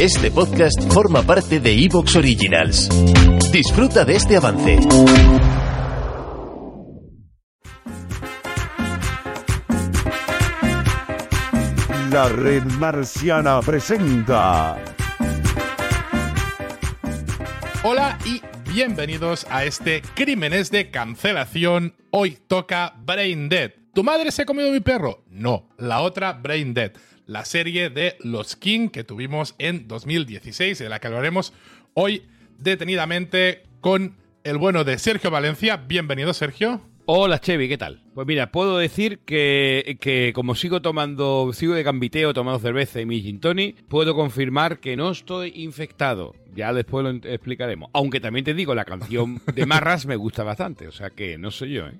Este podcast forma parte de Evox Originals. Disfruta de este avance. La red marciana presenta. Hola y bienvenidos a este Crímenes de Cancelación. Hoy toca Brain Dead. ¿Tu madre se ha comido mi perro? No, la otra Brain Dead, la serie de Los King que tuvimos en 2016, de la que hablaremos hoy detenidamente con el bueno de Sergio Valencia. Bienvenido, Sergio. Hola Chevy, ¿qué tal? Pues mira, puedo decir que, que como sigo tomando, sigo de gambiteo, tomando cerveza y mi gin tonic, puedo confirmar que no estoy infectado. Ya después lo explicaremos. Aunque también te digo, la canción de Marras me gusta bastante, o sea que no soy yo, ¿eh?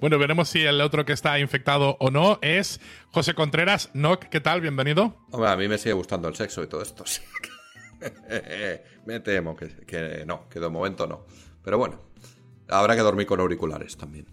Bueno, veremos si el otro que está infectado o no es José Contreras. Noc, ¿qué tal? Bienvenido. Hombre, a mí me sigue gustando el sexo y todo esto. sí. me temo que no, que de momento no. Pero bueno, habrá que dormir con auriculares también.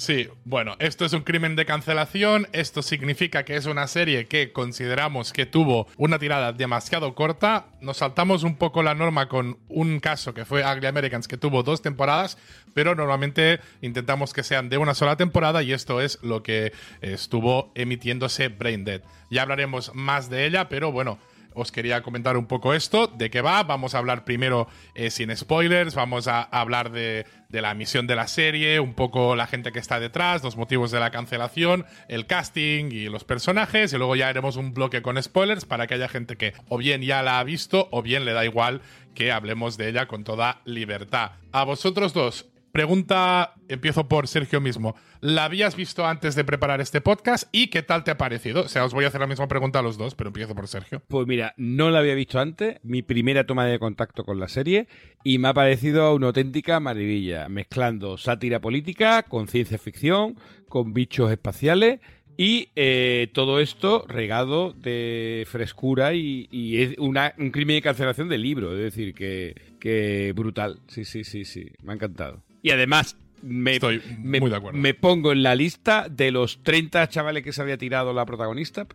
Sí, bueno, esto es un crimen de cancelación, esto significa que es una serie que consideramos que tuvo una tirada demasiado corta, nos saltamos un poco la norma con un caso que fue Ugly Americans que tuvo dos temporadas, pero normalmente intentamos que sean de una sola temporada y esto es lo que estuvo emitiéndose Brain Dead. Ya hablaremos más de ella, pero bueno, os quería comentar un poco esto, de qué va. Vamos a hablar primero eh, sin spoilers, vamos a hablar de, de, la misión de la serie, un poco la gente que está detrás, los motivos de la cancelación, el casting y los personajes, y luego ya haremos un bloque con spoilers para que haya gente que o bien ya la ha visto o bien le da igual que hablemos de ella con toda libertad. A vosotros dos, Pregunta, empiezo por Sergio mismo. ¿La habías visto antes de preparar este podcast y qué tal te ha parecido? O sea, os voy a hacer la misma pregunta a los dos, pero empiezo por Sergio. Pues mira, no la había visto antes, mi primera toma de contacto con la serie, y me ha parecido una auténtica maravilla, mezclando sátira política con ciencia ficción, con bichos espaciales. Y eh, todo esto regado de frescura y, es un crimen de cancelación de libro. Es decir, que brutal. Sí, sí, sí, sí. Me ha encantado. Y además, me, Estoy me, muy de acuerdo. me pongo en la lista de los 30 chavales que se había tirado la protagonista.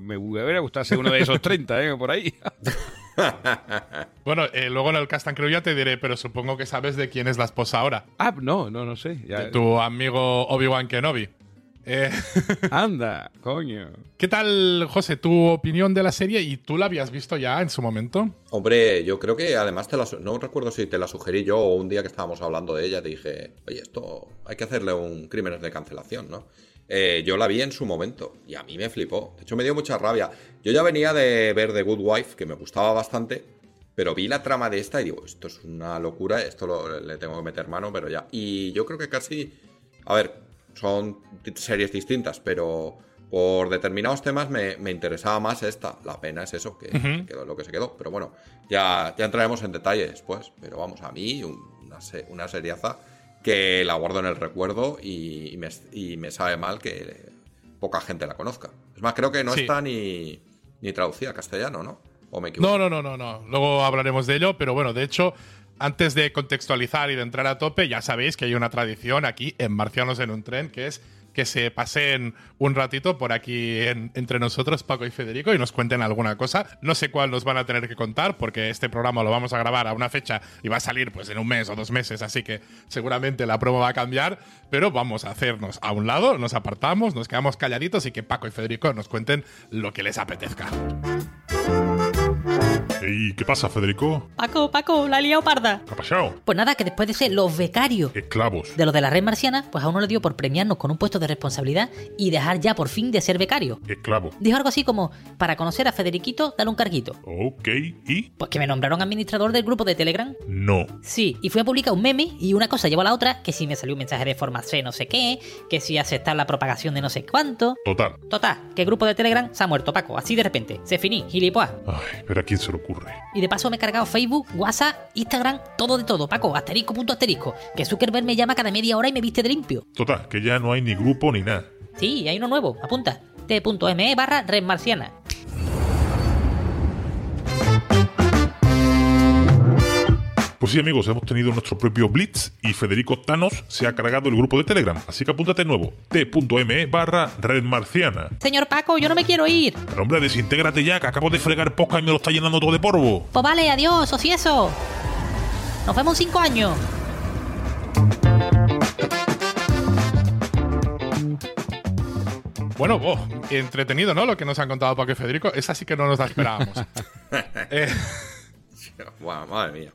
Me hubiera gustado ser uno de esos 30, ¿eh? Por ahí. Bueno, eh, luego en el cast and crew ya te diré, pero supongo que sabes de quién es la esposa ahora. Ah, no, no, no sé. Ya- De tu amigo Obi-Wan Kenobi. Eh, Anda, coño. ¿Qué tal, José, tu opinión de la serie? ¿Y tú la habías visto ya en su momento? Hombre, yo creo que además te la no recuerdo si te la sugerí yo o un día que estábamos hablando de ella te dije, oye, esto hay que hacerle un crímenes de cancelación, ¿no? Eh, yo la vi en su momento y a mí me flipó. De hecho, me dio mucha rabia. Yo ya venía de ver The Good Wife, que me gustaba bastante, pero vi la trama de esta y digo, esto es una locura, esto lo- le tengo que meter mano, pero ya. Y yo creo que casi, a ver, son series distintas, pero por determinados temas me, me interesaba más esta. La pena es eso, que Ujú. quedó lo que se quedó. Pero bueno, ya, ya entraremos en detalle después. Pero vamos, a mí un- una, se- una seriaza que la guardo en el recuerdo y, y me, y me sabe mal que poca gente la conozca. Es más, creo que no Sí. está ni, ni traducida a castellano, ¿no? ¿O me equivoco? No, no, no, no, no. Luego hablaremos de ello, pero bueno, de hecho, antes de contextualizar y de entrar a tope, ya sabéis que hay una tradición aquí en Marcianos en un tren, que es que se pasen un ratito por aquí en- entre nosotros, Paco y Federico, y nos cuenten alguna cosa. No sé cuál nos van a tener que contar, porque este programa lo vamos a grabar a una fecha y va a salir pues en un mes o dos meses, así que seguramente la promo va a cambiar, pero vamos a hacernos a un lado, nos apartamos, nos quedamos calladitos y que Paco y Federico nos cuenten lo que les apetezca. ¿Y qué pasa, Federico? Paco, Paco, la he liado parda. ¿Qué ha pasado? Pues nada, que después de ser los becarios Esclavos. de los de la red marciana, pues a uno le dio por premiarnos con un puesto de responsabilidad y dejar ya por fin de ser becario. Esclavo. Dijo algo así como, para conocer a Federiquito, dale un carguito. Ok, ¿y? Pues que me nombraron administrador del grupo de Telegram. No. Sí, y fui a publicar un meme y una cosa llevó a la otra, que si me salió un mensaje de forma C no sé qué, que si aceptar la propagación de no sé cuánto. Total. Total, que el grupo de Telegram se ha muerto, Paco, así de repente. Se finí, gilipollas. Ay, pero ¿a quién se le ocurre? Y de paso me he cargado Facebook, WhatsApp, Instagram, todo de todo, Paco, asterisco punto asterisco. Que Zuckerberg me llama cada media hora y me viste de limpio. Total, que ya no hay ni grupo ni nada. Sí, hay uno nuevo, apunta. t.me barra red marciana. Pues sí, amigos, hemos tenido nuestro propio Blitz y Federico Thanos se ha cargado el grupo de Telegram. Así que apúntate de nuevo, t.me barra Red Marciana. Señor Paco, yo no me quiero ir. Pero hombre, desintégrate ya, que acabo de fregar poca y me lo está llenando todo de polvo. Pues vale, adiós, o si eso. Nos vemos en cinco años. Bueno, oh, entretenido, ¿no? Lo que nos han contado Paco y Federico. Esa sí que no nos la esperábamos. Eh, Buah, madre mía.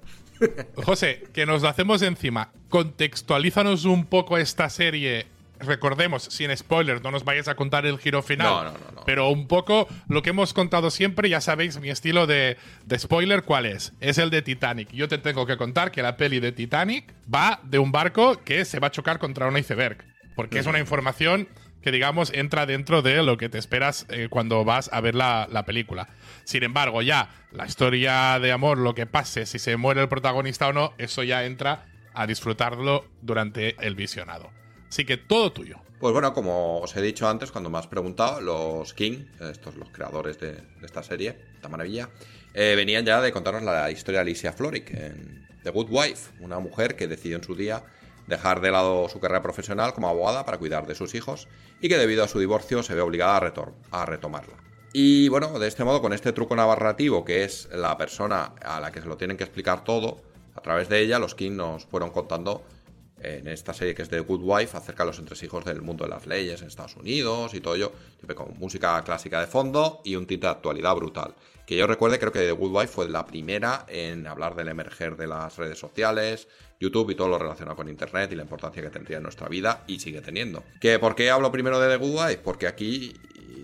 José, que nos la hacemos encima. Contextualízanos un poco esta serie. Recordemos, sin spoilers, no nos vayáis a contar el giro final. No, no, no, no. Pero un poco lo que hemos contado siempre, ya sabéis mi estilo de, de spoiler, ¿cuál es? Es el de Titanic. Yo te tengo que contar que la peli de Titanic va de un barco que se va a chocar contra un iceberg. Porque es una información que, digamos, entra dentro de lo que te esperas eh, cuando vas a ver la, la película. Sin embargo, ya la historia de amor, lo que pase, si se muere el protagonista o no, eso ya entra a disfrutarlo durante el visionado. Así que todo tuyo. Pues bueno, como os he dicho antes, cuando me has preguntado, los King, estos los creadores de, esta serie, esta maravilla, eh, venían ya de contarnos la historia de Alicia Florrick en The Good Wife, una mujer que decidió en su día dejar de lado su carrera profesional como abogada para cuidar de sus hijos y que debido a su divorcio se ve obligada a, a retomarla. Y bueno, de este modo, con este truco narrativo que es la persona a la que se lo tienen que explicar todo, a través de ella los King nos fueron contando en esta serie que es The Good Wife acerca de los entresijos del mundo de las leyes en Estados Unidos y todo ello, siempre con música clásica de fondo y un tinte de actualidad brutal. Que yo recuerde, creo que The Good Wife fue la primera en hablar del emerger de las redes sociales, YouTube y todo lo relacionado con Internet y la importancia que tendría en nuestra vida y sigue teniendo. ¿Que ¿Por qué hablo primero de The Good Wife? Porque aquí,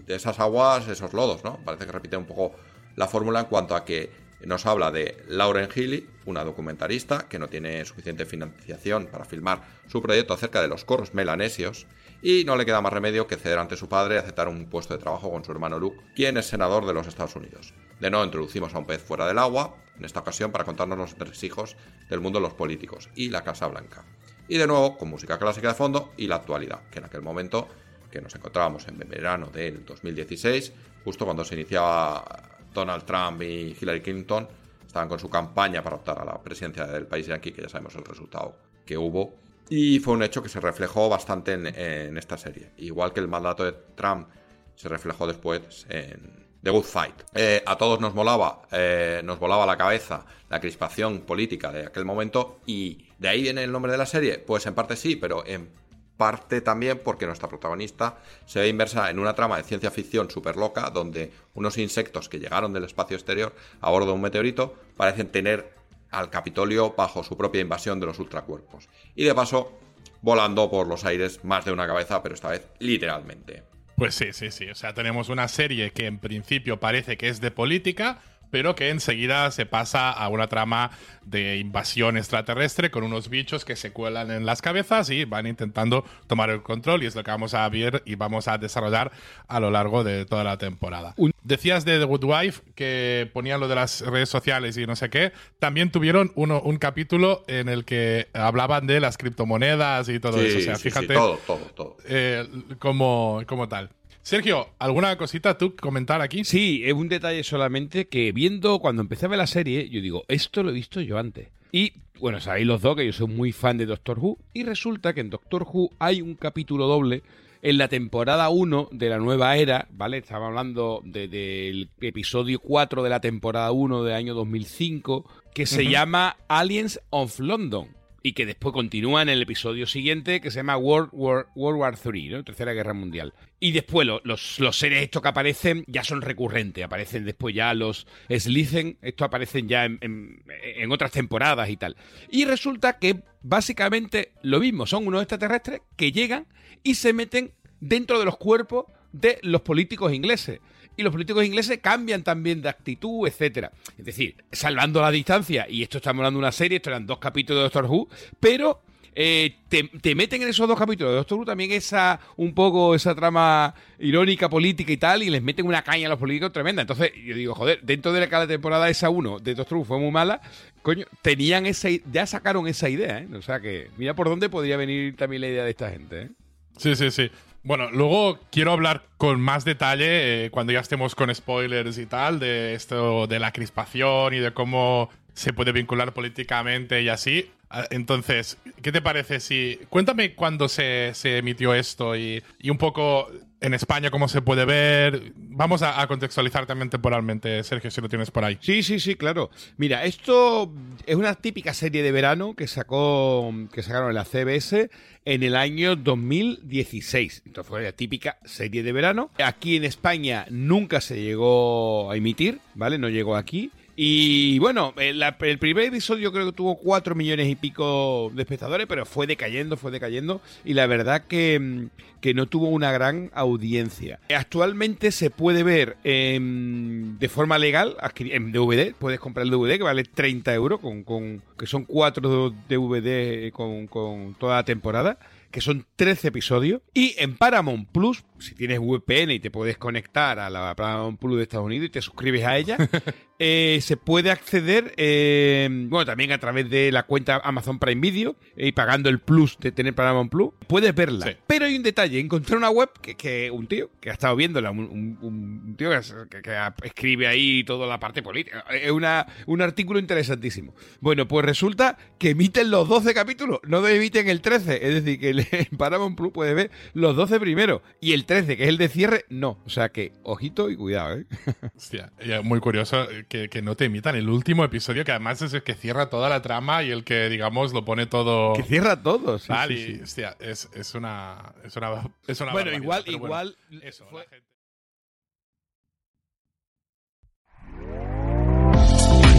de esas aguas, esos lodos, ¿no? Parece que repite un poco la fórmula en cuanto a que nos habla de Lauren Healy, una documentarista que no tiene suficiente financiación para filmar su proyecto acerca de los coros melanesios y no le queda más remedio que ceder ante su padre y aceptar un puesto de trabajo con su hermano Luke, quien es senador de los Estados Unidos. De nuevo introducimos a un pez fuera del agua, en esta ocasión para contarnos los entresijos del mundo de los políticos y la Casa Blanca. Y de nuevo con música clásica de fondo y la actualidad, que en aquel momento que nos encontrábamos en verano del 2016, justo cuando se iniciaba Donald Trump y Hillary Clinton estaban con su campaña para optar a la presidencia del país aquí, que ya sabemos el resultado que hubo. Y fue un hecho que se reflejó bastante en, en esta serie. Igual que el mandato de Trump se reflejó después en The Good Fight. Eh, a todos nos molaba, eh, nos volaba la cabeza la crispación política de aquel momento y de ahí viene el nombre de la serie. Pues en parte sí, pero en parte también porque nuestra protagonista se ve inversa en una trama de ciencia ficción súper loca donde unos insectos que llegaron del espacio exterior a bordo de un meteorito parecen tener al Capitolio bajo su propia invasión de los ultracuerpos. Y de paso, volando por los aires más de una cabeza, pero esta vez literalmente. Pues sí, sí, sí. O sea, tenemos una serie que en principio parece que es de política, pero que enseguida se pasa a una trama de invasión extraterrestre con unos bichos que se cuelan en las cabezas y van intentando tomar el control y es lo que vamos a ver y vamos a desarrollar a lo largo de toda la temporada. Decías de The Good Wife que ponían lo de las redes sociales y no sé qué. También tuvieron uno, un capítulo en el que hablaban de las criptomonedas y todo eso. O sea, sí, sí, fíjate todo, todo, todo. eh, como, como tal. Sergio, ¿alguna cosita tú comentar aquí? Sí, es un detalle solamente que viendo cuando empecé a ver la serie, yo digo, esto lo he visto yo antes. Y bueno, sabéis los dos que yo soy muy fan de Doctor Who. Y resulta que en Doctor Who hay un capítulo doble en la temporada 1 de la nueva era, ¿vale? Estaba hablando de- del episodio 4 de la temporada 1 del año 2005, que se llama Aliens of London. Y que después continúa en el episodio siguiente que se llama World War, World War III, ¿no? Tercera Guerra Mundial. Y después lo- los, los seres estos que aparecen ya son recurrentes. Aparecen después ya los Slithen, estos aparecen ya en- en otras temporadas y tal. Y resulta que básicamente lo mismo. Son unos extraterrestres que llegan y se meten dentro de los cuerpos de los políticos ingleses. Y los políticos ingleses cambian también de actitud, etcétera. Es decir, salvando la distancia, y esto estamos hablando de una serie, esto eran dos capítulos de Doctor Who, pero eh, te, te meten en esos dos capítulos de Doctor Who también esa, un poco esa trama irónica, política y tal, y les meten una caña a los políticos tremenda. Entonces, yo digo, joder, dentro de cada temporada esa uno de Doctor Who fue muy mala, coño, tenían esa, ya sacaron esa idea, ¿eh? O sea que, mira por dónde podría venir también la idea de esta gente, ¿eh? Sí, sí, sí. Bueno, luego quiero hablar con más detalle eh, cuando ya estemos con spoilers y tal de esto de la crispación y de cómo se puede vincular políticamente y así. Ah, Entonces, ¿qué te parece si... Cuéntame cuándo se, se emitió esto y, y un poco en España cómo se puede ver. Vamos a, contextualizar también temporalmente, Sergio, si lo tienes por ahí. Sí, sí, sí, claro. Mira, esto es una típica serie de verano que sacó que sacaron en la CBS en el año 2016. Entonces fue la típica serie de verano. Aquí en España nunca se llegó a emitir, ¿vale? No llegó aquí. Y bueno, el, el primer episodio creo que tuvo 4 millones y pico de espectadores, pero fue decayendo, fue decayendo. Y la verdad que, mm, que no tuvo una gran audiencia. Actualmente se puede ver de forma legal en DVD. Puedes comprar el DVD que vale 30 euros, con, con- que son 4 DVD con, con toda la temporada que son 13 episodios. Y en Paramount Plus, si tienes VPN y te puedes conectar a la Paramount Plus de Estados Unidos y te suscribes a ella, eh, se puede acceder, eh, bueno, también a través de la cuenta Amazon Prime Video eh, y pagando el plus de tener Paramount Plus, puedes verla. Sí. Pero hay un detalle, encontré una web que, que un tío que ha estado viéndola, un, un- un tío que, que escribe ahí toda la parte política. Es una, un artículo interesantísimo. Bueno, pues resulta que emiten los 12 capítulos, no emiten el 13. Es decir, que en Paramount Plus puedes ver los 12 primeros y el 13, que es el de cierre, no. O sea que, ojito y cuidado, ¿eh? Hostia, muy curioso que, que no te emitan el último episodio, que además es el que cierra toda la trama y el que, digamos, lo pone todo. Que cierra todo. sí, tal, sí, y, sí. hostia, es, es una. Es una, es una Bueno, igual, bueno, igual. eso, fue- la gente-